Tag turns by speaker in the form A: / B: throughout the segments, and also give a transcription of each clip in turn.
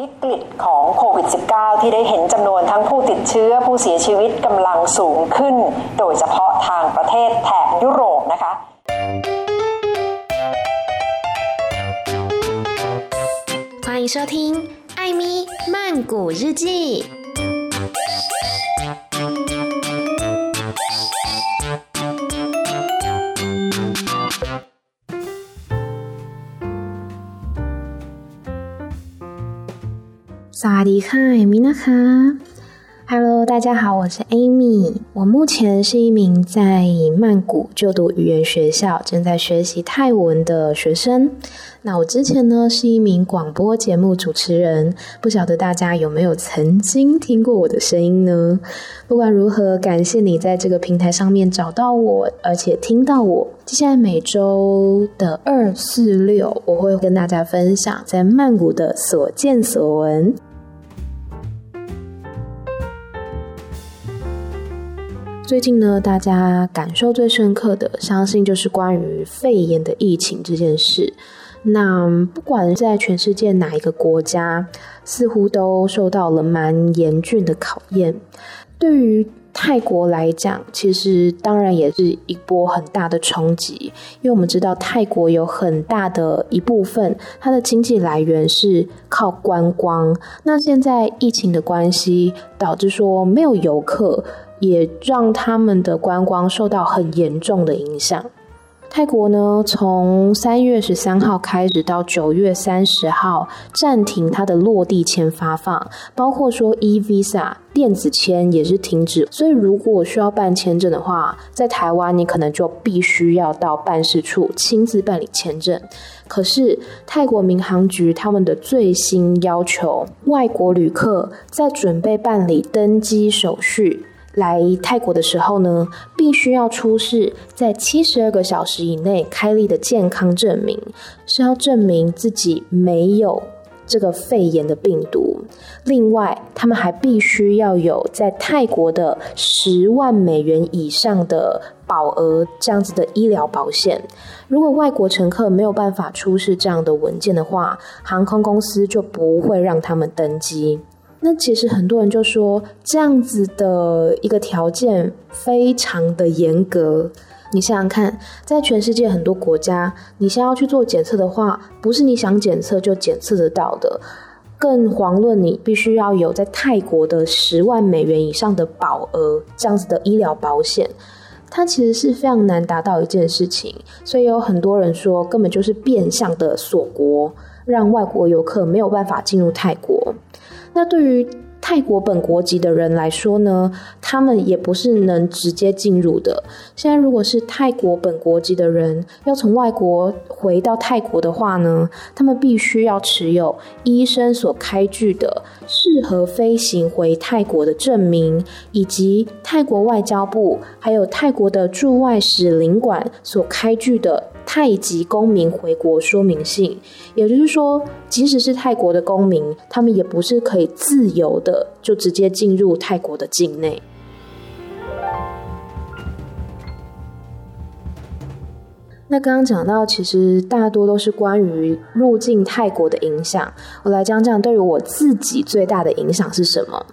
A: วิกฤตของโควิด -19 ที่ได้เห็นจำนวนทั้งผู้ติดเชื้อผู้เสียชีวิตกำลังสูงขึ้น โดยเฉพาะทางประเทศแถบยุโรปนะคะ
B: 欢迎收听艾咪曼谷日记。 萨迪卡米娜卡，Hello，大家好，我是 Amy。我目前是一名在曼谷就读语言学校，正在学习泰文的学生。那我之前呢是一名广播节目主持人，不晓得大家有没有曾经听过我的声音呢？不管如何，感谢你在这个平台上面找到我，而且听到我。接下来每周的二、四、六，我会跟大家分享在曼谷的所见所闻。最近呢，大家感受最深刻的，相信就是关于肺炎的疫情这件事。那不管在全世界哪一个国家，似乎都受到了蛮严峻的考验。对于泰国来讲，其实当然也是一波很大的冲击，因为我们知道泰国有很大的一部分，它的经济来源是靠观光。那现在疫情的关系，导致说没有游客。也让他们的观光受到很严重的影响。泰国呢，从三月十三号开始到九月三十号暂停它的落地签发放，包括说 e-visa 电子签也是停止。所以如果需要办签证的话，在台湾你可能就必须要到办事处亲自办理签证。可是泰国民航局他们的最新要求，外国旅客在准备办理登机手续。来泰国的时候呢，必须要出示在七十二个小时以内开立的健康证明，是要证明自己没有这个肺炎的病毒。另外，他们还必须要有在泰国的十万美元以上的保额，这样子的医疗保险。如果外国乘客没有办法出示这样的文件的话，航空公司就不会让他们登机。那其实很多人就说，这样子的一个条件非常的严格。你想想看，在全世界很多国家，你先要去做检测的话，不是你想检测就检测得到的。更遑论你必须要有在泰国的十万美元以上的保额，这样子的医疗保险，它其实是非常难达到一件事情。所以有很多人说，根本就是变相的锁国，让外国游客没有办法进入泰国。那对于泰国本国籍的人来说呢，他们也不是能直接进入的。现在如果是泰国本国籍的人要从外国回到泰国的话呢，他们必须要持有医生所开具的适合飞行回泰国的证明，以及泰国外交部还有泰国的驻外使领馆所开具的。泰籍公民回国说明信，也就是说，即使是泰国的公民，他们也不是可以自由的就直接进入泰国的境内。那刚刚讲到，其实大多都是关于入境泰国的影响。我来讲讲对于我自己最大的影响是什么。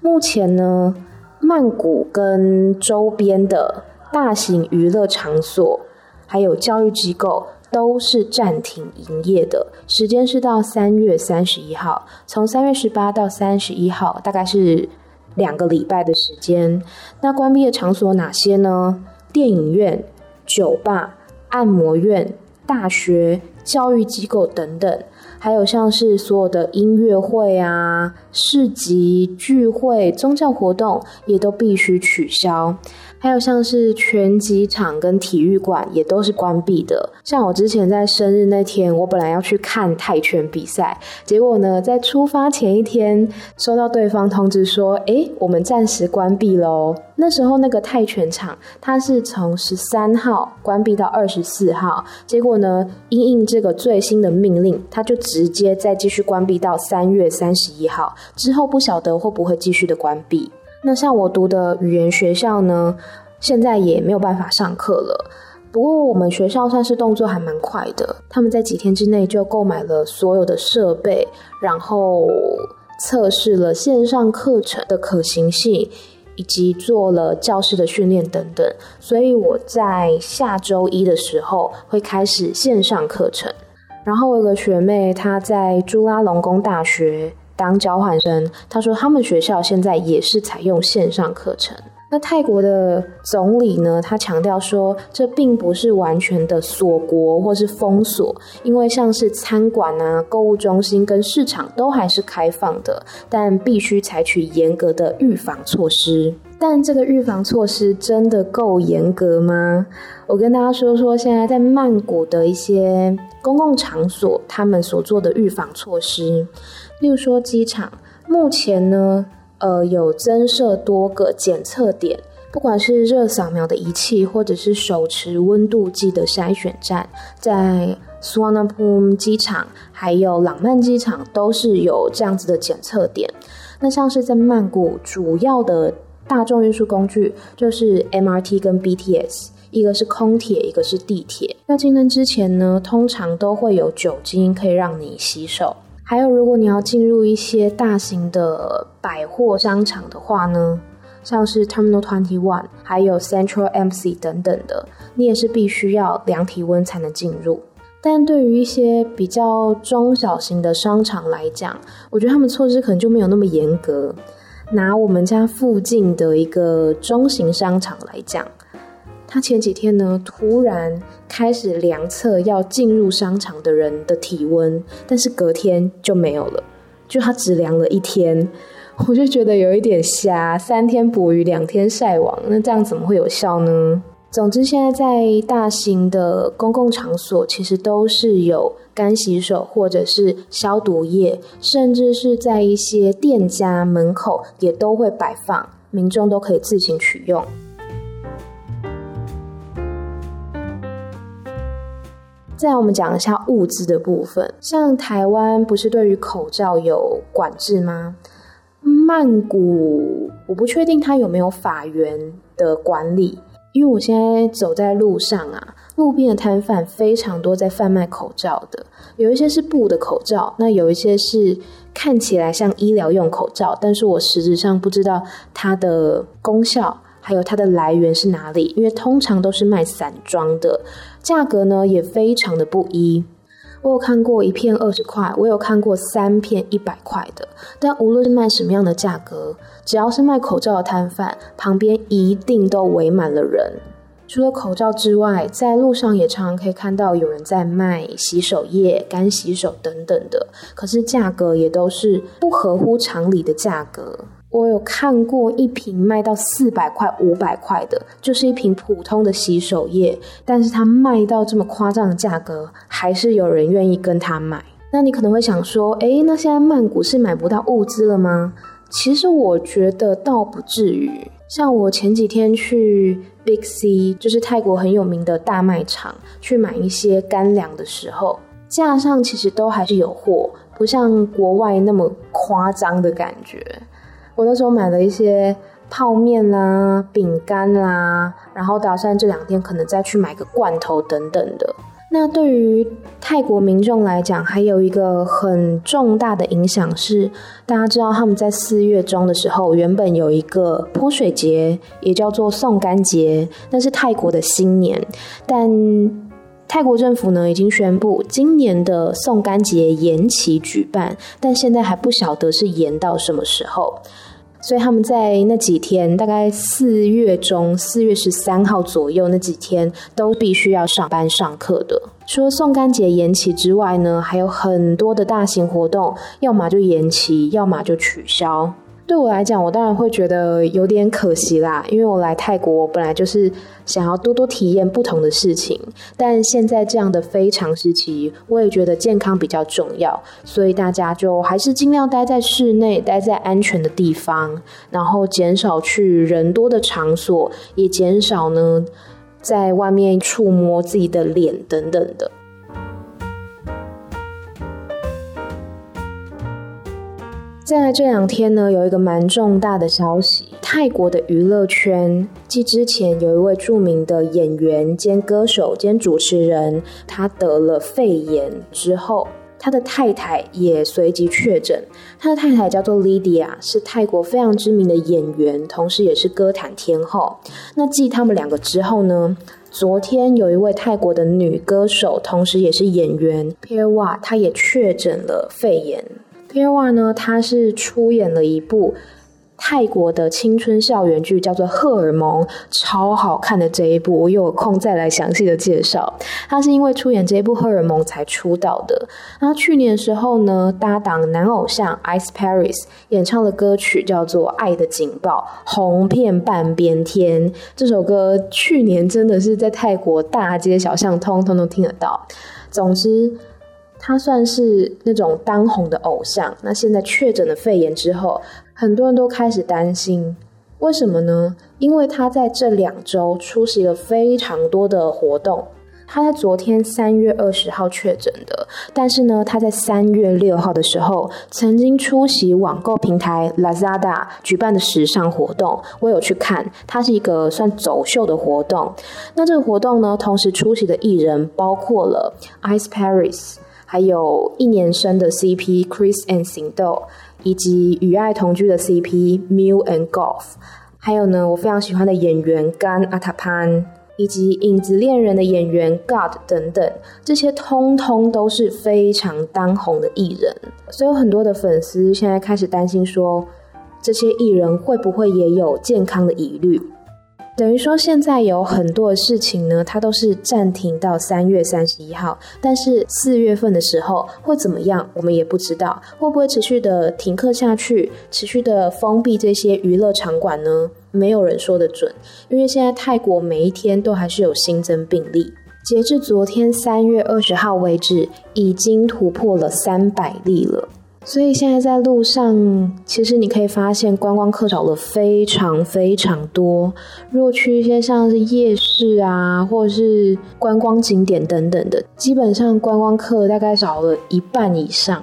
B: 目前呢，曼谷跟周边的大型娱乐场所。还有教育机构都是暂停营业的，时间是到三月三十一号，从三月十八到三十一号，大概是两个礼拜的时间。那关闭的场所哪些呢？电影院、酒吧、按摩院、大学、教育机构等等，还有像是所有的音乐会啊、市集、聚会、宗教活动，也都必须取消。还有像是拳击场跟体育馆也都是关闭的。像我之前在生日那天，我本来要去看泰拳比赛，结果呢，在出发前一天收到对方通知说，诶，我们暂时关闭喽。那时候那个泰拳场它是从十三号关闭到二十四号，结果呢，因应这个最新的命令，它就直接再继续关闭到三月三十一号。之后不晓得会不会继续的关闭。那像我读的语言学校呢，现在也没有办法上课了。不过我们学校算是动作还蛮快的，他们在几天之内就购买了所有的设备，然后测试了线上课程的可行性，以及做了教师的训练等等。所以我在下周一的时候会开始线上课程。然后我有个学妹，她在朱拉隆功大学当交换生，他说他们学校现在也是采用线上课程。那泰国的总理呢，他强调说，这并不是完全的锁国或是封锁，因为像是餐馆啊、购物中心跟市场都还是开放的，但必须采取严格的预防措施。但这个预防措施真的够严格吗？我跟大家说说，现在在曼谷的一些公共场所，他们所做的预防措施，例如说机场，目前呢。呃，有增设多个检测点，不管是热扫描的仪器，或者是手持温度计的筛选站，在 Suvarnabhumi 机场还有朗曼机场都是有这样子的检测点。那像是在曼谷，主要的大众运输工具就是 MRT 跟 BTS，一个是空铁，一个是地铁。要进站之前呢，通常都会有酒精可以让你洗手。还有，如果你要进入一些大型的百货商场的话呢，像是 Terminal Twenty One，还有 Central MC 等等的，你也是必须要量体温才能进入。但对于一些比较中小型的商场来讲，我觉得他们措施可能就没有那么严格。拿我们家附近的一个中型商场来讲。它前几天呢，突然开始量测要进入商场的人的体温，但是隔天就没有了，就它只量了一天，我就觉得有一点瞎，三天捕鱼两天晒网，那这样怎么会有效呢？总之，现在在大型的公共场所，其实都是有干洗手或者是消毒液，甚至是在一些店家门口也都会摆放，民众都可以自行取用。再来我们讲一下物资的部分，像台湾不是对于口罩有管制吗？曼谷我不确定它有没有法源的管理，因为我现在走在路上啊，路边的摊贩非常多，在贩卖口罩的，有一些是布的口罩，那有一些是看起来像医疗用口罩，但是我实质上不知道它的功效。还有它的来源是哪里？因为通常都是卖散装的，价格呢也非常的不一。我有看过一片二十块，我有看过三片一百块的。但无论是卖什么样的价格，只要是卖口罩的摊贩，旁边一定都围满了人。除了口罩之外，在路上也常常可以看到有人在卖洗手液、干洗手等等的，可是价格也都是不合乎常理的价格。我有看过一瓶卖到四百块、五百块的，就是一瓶普通的洗手液，但是它卖到这么夸张的价格，还是有人愿意跟他买。那你可能会想说，诶，那现在曼谷是买不到物资了吗？其实我觉得倒不至于。像我前几天去 Big C，就是泰国很有名的大卖场，去买一些干粮的时候，架上其实都还是有货，不像国外那么夸张的感觉。我那时候买了一些泡面啦、饼干啦，然后打算这两天可能再去买个罐头等等的。那对于泰国民众来讲，还有一个很重大的影响是，大家知道他们在四月中的时候，原本有一个泼水节，也叫做送干节，那是泰国的新年。但泰国政府呢已经宣布，今年的送干节延期举办，但现在还不晓得是延到什么时候。所以他们在那几天，大概四月中，四月十三号左右那几天，都必须要上班上课的。除了送干节延期之外呢，还有很多的大型活动，要么就延期，要么就取消。对我来讲，我当然会觉得有点可惜啦，因为我来泰国，我本来就是想要多多体验不同的事情。但现在这样的非常时期，我也觉得健康比较重要，所以大家就还是尽量待在室内，待在安全的地方，然后减少去人多的场所，也减少呢在外面触摸自己的脸等等的。在这两天呢，有一个蛮重大的消息，泰国的娱乐圈，继之前有一位著名的演员兼歌手兼主持人，他得了肺炎之后，他的太太也随即确诊。他的太太叫做 Lydia，是泰国非常知名的演员，同时也是歌坛天后。那继他们两个之后呢，昨天有一位泰国的女歌手，同时也是演员 Peerwa，她也确诊了肺炎。Peerwa 呢，他是出演了一部泰国的青春校园剧，叫做《荷尔蒙》，超好看的这一部，我有空再来详细的介绍。他是因为出演这一部《荷尔蒙》才出道的。那去年的时候呢，搭档男偶像 Ice Paris 演唱的歌曲叫做《爱的警报》，红遍半边天。这首歌去年真的是在泰国大街小巷通通都听得到。总之。他算是那种当红的偶像，那现在确诊了肺炎之后，很多人都开始担心，为什么呢？因为他在这两周出席了非常多的活动。他在昨天三月二十号确诊的，但是呢，他在三月六号的时候曾经出席网购平台 Lazada 举办的时尚活动，我有去看，它是一个算走秀的活动。那这个活动呢，同时出席的艺人包括了 Ice Paris。还有一年生的 CP Chris and Sindo，以及与爱同居的 CP Miu and Golf，还有呢，我非常喜欢的演员 Gan Atapan，以及影子恋人的演员 God 等等，这些通通都是非常当红的艺人，所以有很多的粉丝现在开始担心说，这些艺人会不会也有健康的疑虑？等于说，现在有很多事情呢，它都是暂停到三月三十一号，但是四月份的时候会怎么样，我们也不知道，会不会持续的停课下去，持续的封闭这些娱乐场馆呢？没有人说得准，因为现在泰国每一天都还是有新增病例，截至昨天三月二十号为止，已经突破了三百例了。所以现在在路上，其实你可以发现观光客少了非常非常多。如果去一些像是夜市啊，或者是观光景点等等的，基本上观光客大概少了一半以上。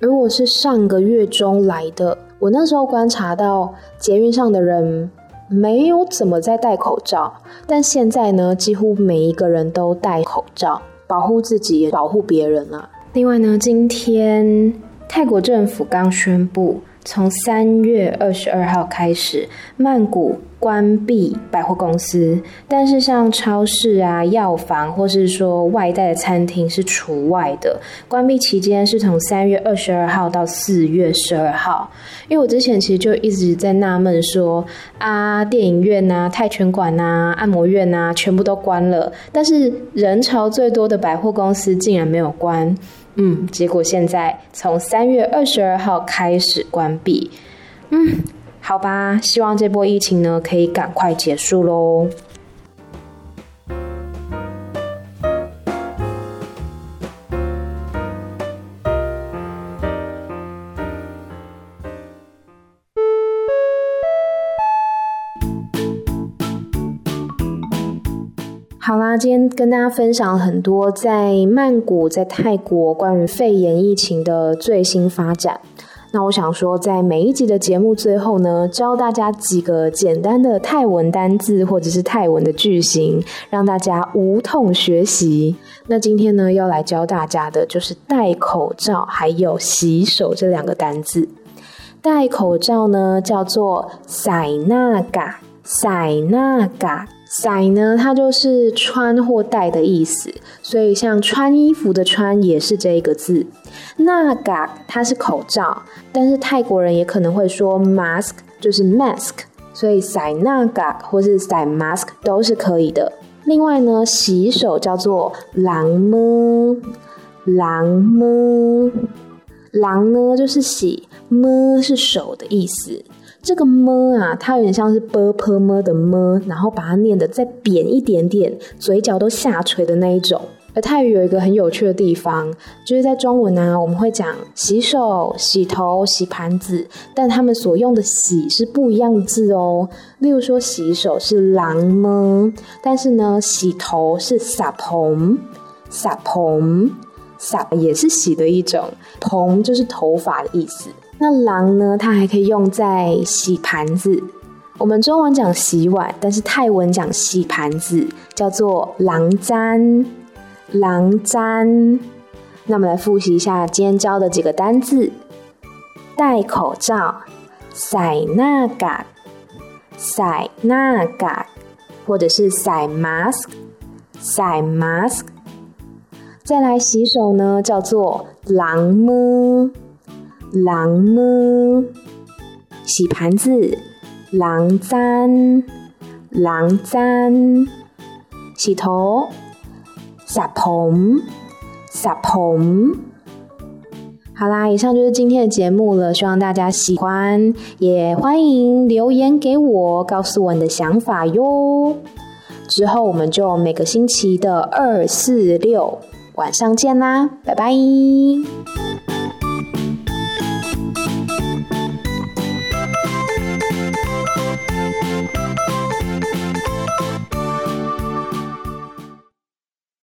B: 如果是上个月中来的，我那时候观察到捷运上的人没有怎么在戴口罩，但现在呢，几乎每一个人都戴口罩，保护自己也保护别人了。另外呢，今天。泰国政府刚宣布，从三月二十二号开始，曼谷关闭百货公司，但是像超市啊、药房或是说外带的餐厅是除外的。关闭期间是从三月二十二号到四月十二号。因为我之前其实就一直在纳闷说，啊，电影院、啊、泰拳馆、啊、按摩院呐，全部都关了，但是人潮最多的百货公司竟然没有关。嗯，结果现在从三月二十二号开始关闭。嗯，好吧，希望这波疫情呢可以赶快结束喽。好啦，今天跟大家分享很多在曼谷、在泰国关于肺炎疫情的最新发展。那我想说，在每一集的节目最后呢，教大家几个简单的泰文单字或者是泰文的句型，让大家无痛学习。那今天呢，要来教大家的就是戴口罩还有洗手这两个单字。戴口罩呢，叫做塞纳嘎，塞纳嘎。塞呢，它就是穿或戴的意思，所以像穿衣服的穿也是这一个字。那嘎它是口罩，但是泰国人也可能会说 mask，就是 mask，所以塞那嘎或是塞 mask 都是可以的。另外呢，洗手叫做狼么，狼么，狼呢就是洗，么是手的意思。这个么啊，它有点像是波泼么的么，然后把它念得再扁一点点，嘴角都下垂的那一种。而泰语有一个很有趣的地方，就是在中文呢、啊，我们会讲洗手、洗头、洗盘子，但他们所用的“洗”是不一样的字哦。例如说，洗手是狼么，但是呢，洗头是撒蓬，撒蓬，撒也是洗的一种，蓬就是头发的意思。那狼呢，它还可以用在洗盘子。我们中文讲洗碗，但是泰文讲洗盘子，叫做瓤簪。瓤簪。那我们来复习一下今天教的几个单字：戴口罩，塞纳嘎，塞纳嘎，或者是塞 mask，塞 mask。再来洗手呢，叫做狼么，狼么。洗盘子。狼簪，狼簪，洗头，撒蓬，撒蓬。好啦，以上就是今天的节目了，希望大家喜欢，也欢迎留言给我，告诉我你的想法哟。之后我们就每个星期的二、四、六晚上见啦，拜拜。